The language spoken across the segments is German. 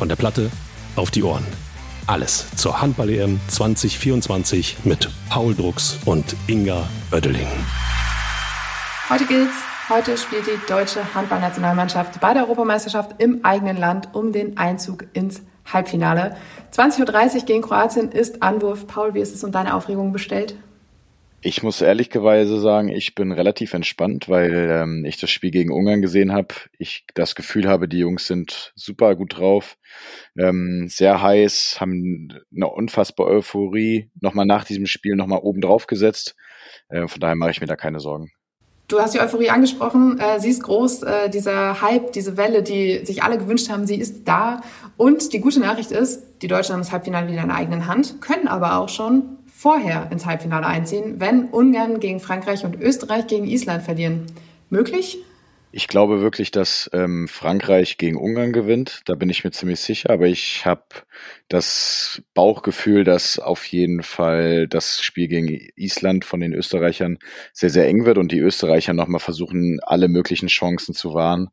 Von der Platte auf die Ohren. Alles zur Handball-EM 2024 mit Paul Drucks und Inga Oeddeling. Heute gilt's. Heute spielt die deutsche Handballnationalmannschaft bei der Europameisterschaft im eigenen Land um den Einzug ins Halbfinale. 20.30 Uhr gegen Kroatien ist Anwurf. Paul, wie ist es um deine Aufregung bestellt? Ich muss ehrlicherweise sagen, ich bin relativ entspannt, weil ähm, ich das Spiel gegen Ungarn gesehen habe. Ich das Gefühl habe, die Jungs sind super gut drauf, ähm, sehr heiß, haben eine unfassbare Euphorie nochmal nach diesem Spiel nochmal oben drauf gesetzt. Äh, von daher mache ich mir da keine Sorgen. Du hast die Euphorie angesprochen, äh, sie ist groß, äh, dieser Hype, diese Welle, die sich alle gewünscht haben, sie ist da. Und die gute Nachricht ist, die Deutschen haben das Halbfinale wieder in der eigenen Hand, können aber auch schon vorher ins Halbfinale einziehen, wenn Ungarn gegen Frankreich und Österreich gegen Island verlieren. Möglich? Ich glaube wirklich, dass ähm, Frankreich gegen Ungarn gewinnt. Da bin ich mir ziemlich sicher. Aber ich habe das Bauchgefühl, dass auf jeden Fall das Spiel gegen Island von den Österreichern sehr, sehr eng wird und die Österreicher nochmal versuchen, alle möglichen Chancen zu wahren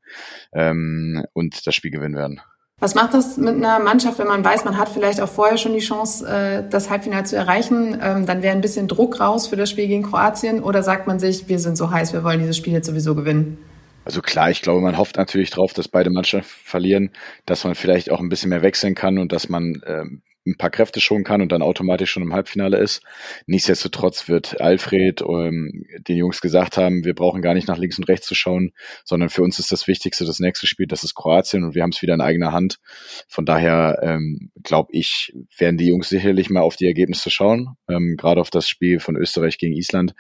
ähm, und das Spiel gewinnen werden. Was macht das mit einer Mannschaft, wenn man weiß, man hat vielleicht auch vorher schon die Chance, äh, das Halbfinale zu erreichen? Ähm, dann wäre ein bisschen Druck raus für das Spiel gegen Kroatien oder sagt man sich, wir sind so heiß, wir wollen dieses Spiel jetzt sowieso gewinnen? Also klar, ich glaube, man hofft natürlich drauf, dass beide Mannschaften verlieren, dass man vielleicht auch ein bisschen mehr wechseln kann und dass man ähm, ein paar Kräfte schonen kann und dann automatisch schon im Halbfinale ist. Nichtsdestotrotz wird Alfred ähm, den Jungs gesagt haben, wir brauchen gar nicht nach links und rechts zu schauen, sondern für uns ist das Wichtigste das nächste Spiel, das ist Kroatien und wir haben es wieder in eigener Hand. Von daher ähm, glaube ich, werden die Jungs sicherlich mal auf die Ergebnisse schauen, ähm, gerade auf das Spiel von Österreich gegen Island.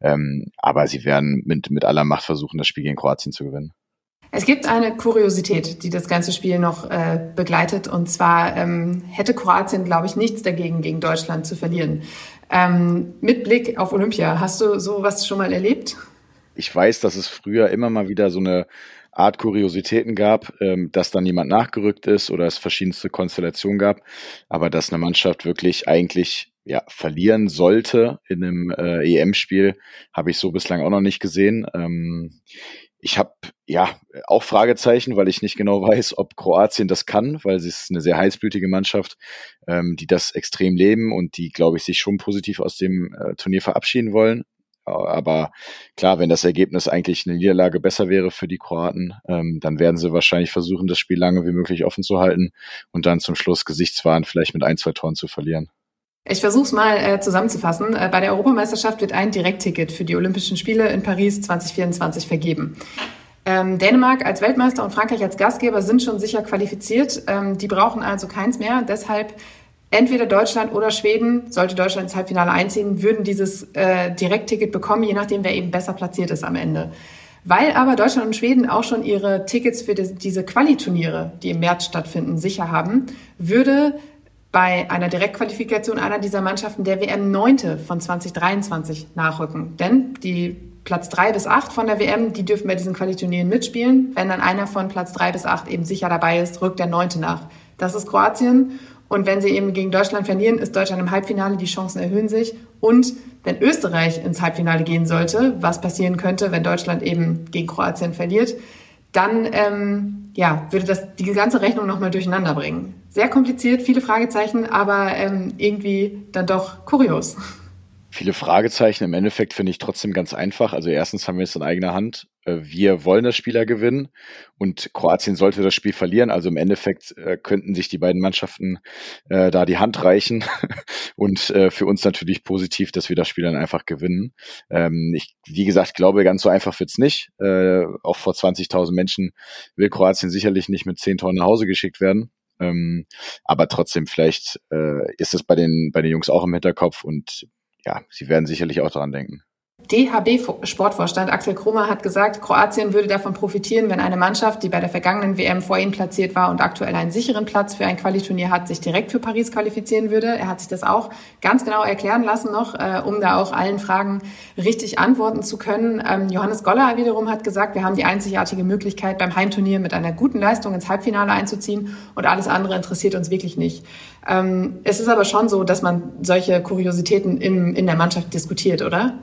Ähm, aber sie werden mit, mit aller Macht versuchen, das Spiel gegen Kroatien zu gewinnen. Es gibt eine Kuriosität, die das ganze Spiel noch äh, begleitet. Und zwar ähm, hätte Kroatien, glaube ich, nichts dagegen, gegen Deutschland zu verlieren. Ähm, mit Blick auf Olympia, hast du sowas schon mal erlebt? Ich weiß, dass es früher immer mal wieder so eine Art Kuriositäten gab, ähm, dass dann jemand nachgerückt ist oder es verschiedenste Konstellationen gab. Aber dass eine Mannschaft wirklich eigentlich ja, verlieren sollte in einem äh, EM-Spiel, habe ich so bislang auch noch nicht gesehen. Ähm, ich habe ja auch Fragezeichen, weil ich nicht genau weiß, ob Kroatien das kann, weil sie ist eine sehr heißblütige Mannschaft, ähm, die das extrem leben und die, glaube ich, sich schon positiv aus dem äh, Turnier verabschieden wollen. Aber klar, wenn das Ergebnis eigentlich eine Niederlage besser wäre für die Kroaten, ähm, dann werden sie wahrscheinlich versuchen, das Spiel lange wie möglich offen zu halten und dann zum Schluss Gesichtswahn vielleicht mit ein, zwei Toren zu verlieren. Ich versuche es mal äh, zusammenzufassen. Äh, bei der Europameisterschaft wird ein Direktticket für die Olympischen Spiele in Paris 2024 vergeben. Ähm, Dänemark als Weltmeister und Frankreich als Gastgeber sind schon sicher qualifiziert. Ähm, die brauchen also keins mehr. Deshalb entweder Deutschland oder Schweden, sollte Deutschland ins Halbfinale einziehen, würden dieses äh, Direktticket bekommen, je nachdem, wer eben besser platziert ist am Ende. Weil aber Deutschland und Schweden auch schon ihre Tickets für die, diese Qualiturniere, die im März stattfinden, sicher haben, würde bei einer Direktqualifikation einer dieser Mannschaften der WM 9. von 2023 nachrücken. Denn die Platz 3 bis 8 von der WM, die dürfen bei diesen Qualiturnieren mitspielen. Wenn dann einer von Platz 3 bis 8 eben sicher dabei ist, rückt der 9. nach. Das ist Kroatien. Und wenn sie eben gegen Deutschland verlieren, ist Deutschland im Halbfinale, die Chancen erhöhen sich. Und wenn Österreich ins Halbfinale gehen sollte, was passieren könnte, wenn Deutschland eben gegen Kroatien verliert, dann ähm, ja, würde das die ganze Rechnung nochmal durcheinander bringen. Sehr kompliziert, viele Fragezeichen, aber ähm, irgendwie dann doch kurios. Viele Fragezeichen. Im Endeffekt finde ich trotzdem ganz einfach. Also erstens haben wir es in eigener Hand. Äh, wir wollen das Spieler gewinnen und Kroatien sollte das Spiel verlieren. Also im Endeffekt äh, könnten sich die beiden Mannschaften äh, da die Hand reichen und äh, für uns natürlich positiv, dass wir das Spiel dann einfach gewinnen. Ähm, ich, wie gesagt, glaube, ganz so einfach wird's nicht. Äh, auch vor 20.000 Menschen will Kroatien sicherlich nicht mit zehn Toren nach Hause geschickt werden. Ähm, aber trotzdem, vielleicht äh, ist es bei den, bei den Jungs auch im Hinterkopf und ja, sie werden sicherlich auch daran denken. DHB-Sportvorstand Axel Krummer hat gesagt, Kroatien würde davon profitieren, wenn eine Mannschaft, die bei der vergangenen WM vor ihnen platziert war und aktuell einen sicheren Platz für ein Qualiturnier hat, sich direkt für Paris qualifizieren würde. Er hat sich das auch ganz genau erklären lassen noch, äh, um da auch allen Fragen richtig antworten zu können. Ähm, Johannes Goller wiederum hat gesagt, wir haben die einzigartige Möglichkeit, beim Heimturnier mit einer guten Leistung ins Halbfinale einzuziehen und alles andere interessiert uns wirklich nicht. Ähm, es ist aber schon so, dass man solche Kuriositäten in, in der Mannschaft diskutiert, oder?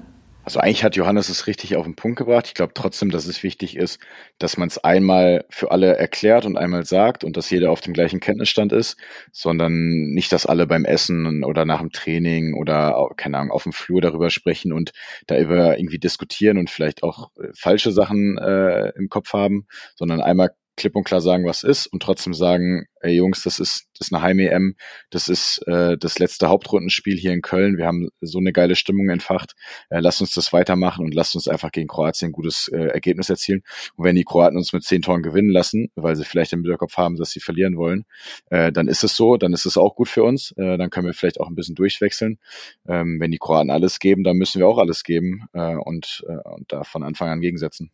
Also eigentlich hat Johannes es richtig auf den Punkt gebracht. Ich glaube trotzdem, dass es wichtig ist, dass man es einmal für alle erklärt und einmal sagt und dass jeder auf dem gleichen Kenntnisstand ist, sondern nicht, dass alle beim Essen oder nach dem Training oder keine Ahnung auf dem Flur darüber sprechen und da über irgendwie diskutieren und vielleicht auch äh, falsche Sachen äh, im Kopf haben, sondern einmal klipp und klar sagen, was ist und trotzdem sagen, ey Jungs, das ist, das ist eine Heim-EM, das ist äh, das letzte Hauptrundenspiel hier in Köln, wir haben so eine geile Stimmung entfacht, äh, lasst uns das weitermachen und lasst uns einfach gegen Kroatien ein gutes äh, Ergebnis erzielen. Und wenn die Kroaten uns mit zehn Toren gewinnen lassen, weil sie vielleicht im Hinterkopf haben, dass sie verlieren wollen, äh, dann ist es so, dann ist es auch gut für uns, äh, dann können wir vielleicht auch ein bisschen durchwechseln. Ähm, wenn die Kroaten alles geben, dann müssen wir auch alles geben äh, und, äh, und da von Anfang an gegensetzen.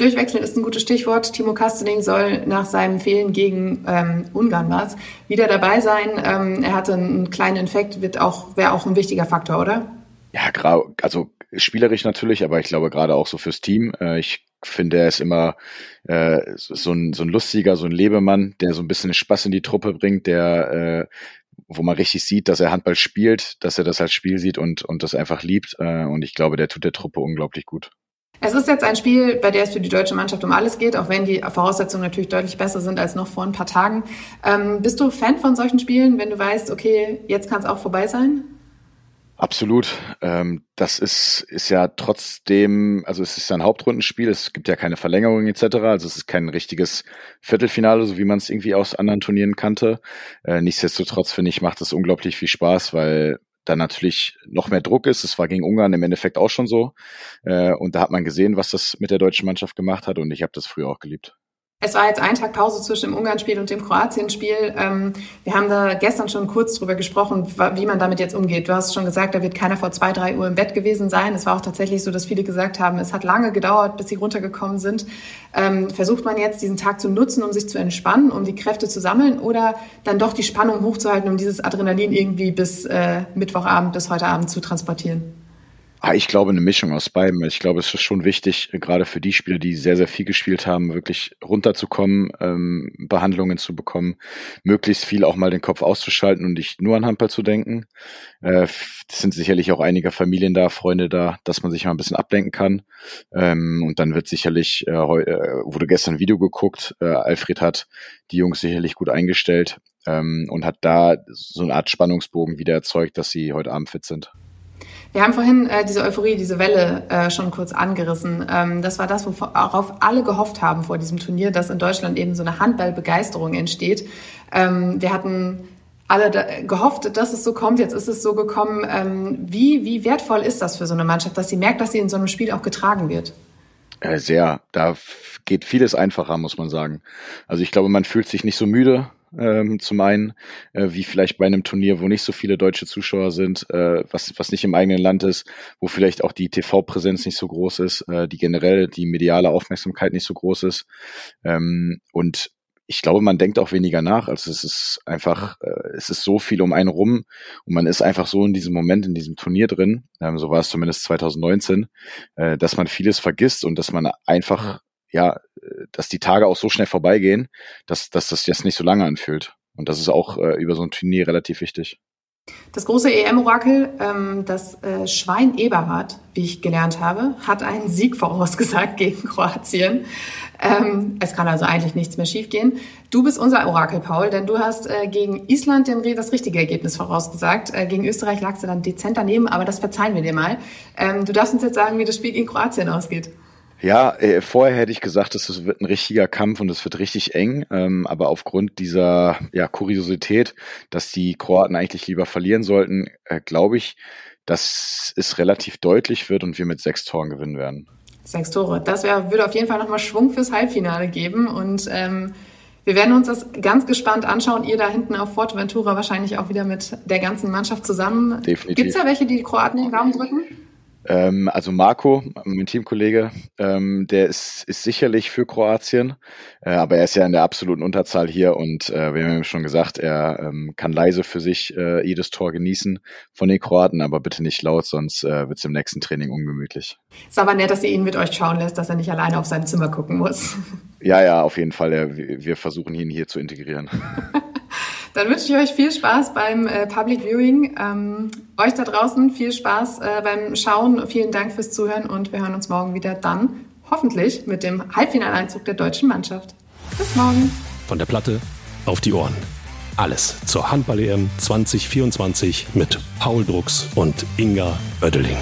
Durchwechseln ist ein gutes Stichwort. Timo Kastening soll nach seinem Fehlen gegen ähm, Ungarn was wieder dabei sein. Ähm, er hatte einen kleinen Infekt, wird auch wäre auch ein wichtiger Faktor, oder? Ja, also spielerisch natürlich, aber ich glaube gerade auch so fürs Team. Äh, ich finde, er ist immer äh, so, ein, so ein lustiger, so ein Lebemann, der so ein bisschen Spaß in die Truppe bringt, der äh, wo man richtig sieht, dass er Handball spielt, dass er das als Spiel sieht und, und das einfach liebt. Äh, und ich glaube, der tut der Truppe unglaublich gut. Es ist jetzt ein Spiel, bei der es für die deutsche Mannschaft um alles geht, auch wenn die Voraussetzungen natürlich deutlich besser sind als noch vor ein paar Tagen. Ähm, bist du Fan von solchen Spielen, wenn du weißt, okay, jetzt kann es auch vorbei sein? Absolut. Ähm, das ist, ist ja trotzdem, also es ist ein Hauptrundenspiel, es gibt ja keine Verlängerung etc. Also es ist kein richtiges Viertelfinale, so wie man es irgendwie aus anderen Turnieren kannte. Äh, nichtsdestotrotz finde ich, macht es unglaublich viel Spaß, weil da natürlich noch mehr Druck ist. Es war gegen Ungarn im Endeffekt auch schon so. Äh, und da hat man gesehen, was das mit der deutschen Mannschaft gemacht hat. Und ich habe das früher auch geliebt. Es war jetzt ein Tag Pause zwischen dem Ungarn-Spiel und dem Kroatien-Spiel. Ähm, wir haben da gestern schon kurz drüber gesprochen, wie man damit jetzt umgeht. Du hast schon gesagt, da wird keiner vor zwei, drei Uhr im Bett gewesen sein. Es war auch tatsächlich so, dass viele gesagt haben, es hat lange gedauert, bis sie runtergekommen sind. Ähm, versucht man jetzt diesen Tag zu nutzen, um sich zu entspannen, um die Kräfte zu sammeln oder dann doch die Spannung hochzuhalten, um dieses Adrenalin irgendwie bis äh, Mittwochabend, bis heute Abend zu transportieren? Ah, ich glaube, eine Mischung aus beiden. Ich glaube, es ist schon wichtig, gerade für die Spieler, die sehr, sehr viel gespielt haben, wirklich runterzukommen, ähm, Behandlungen zu bekommen, möglichst viel auch mal den Kopf auszuschalten und nicht nur an Handball zu denken. Äh, es sind sicherlich auch einige Familien da, Freunde da, dass man sich mal ein bisschen ablenken kann. Ähm, und dann wird sicherlich, äh, äh, wurde gestern ein Video geguckt, äh, Alfred hat die Jungs sicherlich gut eingestellt ähm, und hat da so eine Art Spannungsbogen wieder erzeugt, dass sie heute Abend fit sind. Wir haben vorhin äh, diese Euphorie, diese Welle äh, schon kurz angerissen. Ähm, das war das, worauf alle gehofft haben vor diesem Turnier, dass in Deutschland eben so eine Handballbegeisterung entsteht. Ähm, wir hatten alle da, gehofft, dass es so kommt. Jetzt ist es so gekommen. Ähm, wie, wie wertvoll ist das für so eine Mannschaft, dass sie merkt, dass sie in so einem Spiel auch getragen wird? Äh, sehr. Da geht vieles einfacher, muss man sagen. Also ich glaube, man fühlt sich nicht so müde ähm, zum einen, äh, wie vielleicht bei einem Turnier, wo nicht so viele deutsche Zuschauer sind, äh, was, was nicht im eigenen Land ist, wo vielleicht auch die TV-Präsenz nicht so groß ist, äh, die generell die mediale Aufmerksamkeit nicht so groß ist. Ähm, und ich glaube, man denkt auch weniger nach. Also es ist einfach, äh, es ist so viel um einen rum und man ist einfach so in diesem Moment, in diesem Turnier drin, ähm, so war es zumindest 2019, äh, dass man vieles vergisst und dass man einfach ja, dass die Tage auch so schnell vorbeigehen, dass, dass das jetzt nicht so lange anfühlt. Und das ist auch äh, über so ein Turnier relativ wichtig. Das große EM-Orakel, ähm, das äh, Schwein Eberhard, wie ich gelernt habe, hat einen Sieg vorausgesagt gegen Kroatien. Ähm, es kann also eigentlich nichts mehr schiefgehen. Du bist unser Orakel, Paul, denn du hast äh, gegen Island den, das richtige Ergebnis vorausgesagt. Äh, gegen Österreich lagst du dann dezent daneben, aber das verzeihen wir dir mal. Ähm, du darfst uns jetzt sagen, wie das Spiel gegen Kroatien ausgeht. Ja, äh, vorher hätte ich gesagt, es wird ein richtiger Kampf und es wird richtig eng. Ähm, aber aufgrund dieser ja, Kuriosität, dass die Kroaten eigentlich lieber verlieren sollten, äh, glaube ich, dass es relativ deutlich wird und wir mit sechs Toren gewinnen werden. Sechs Tore. Das wär, würde auf jeden Fall nochmal Schwung fürs Halbfinale geben. Und ähm, wir werden uns das ganz gespannt anschauen. Ihr da hinten auf Forteventura wahrscheinlich auch wieder mit der ganzen Mannschaft zusammen. Definitiv. Gibt es da welche, die die Kroaten den Daumen drücken? Ähm, also Marco, mein Teamkollege, ähm, der ist, ist sicherlich für Kroatien, äh, aber er ist ja in der absoluten Unterzahl hier und äh, wir haben ihm schon gesagt, er ähm, kann leise für sich äh, jedes Tor genießen von den Kroaten, aber bitte nicht laut, sonst äh, wird es im nächsten Training ungemütlich. Ist aber nett, dass ihr ihn mit euch schauen lässt, dass er nicht alleine auf sein Zimmer gucken muss. Ja, ja, auf jeden Fall. wir versuchen ihn hier zu integrieren. Dann wünsche ich euch viel Spaß beim äh, Public Viewing. Ähm, euch da draußen viel Spaß äh, beim Schauen. Vielen Dank fürs Zuhören und wir hören uns morgen wieder dann, hoffentlich, mit dem Halbfinaleinzug der deutschen Mannschaft. Bis morgen. Von der Platte auf die Ohren. Alles zur Handball-EM 2024 mit Paul Drucks und Inga Oeddeling.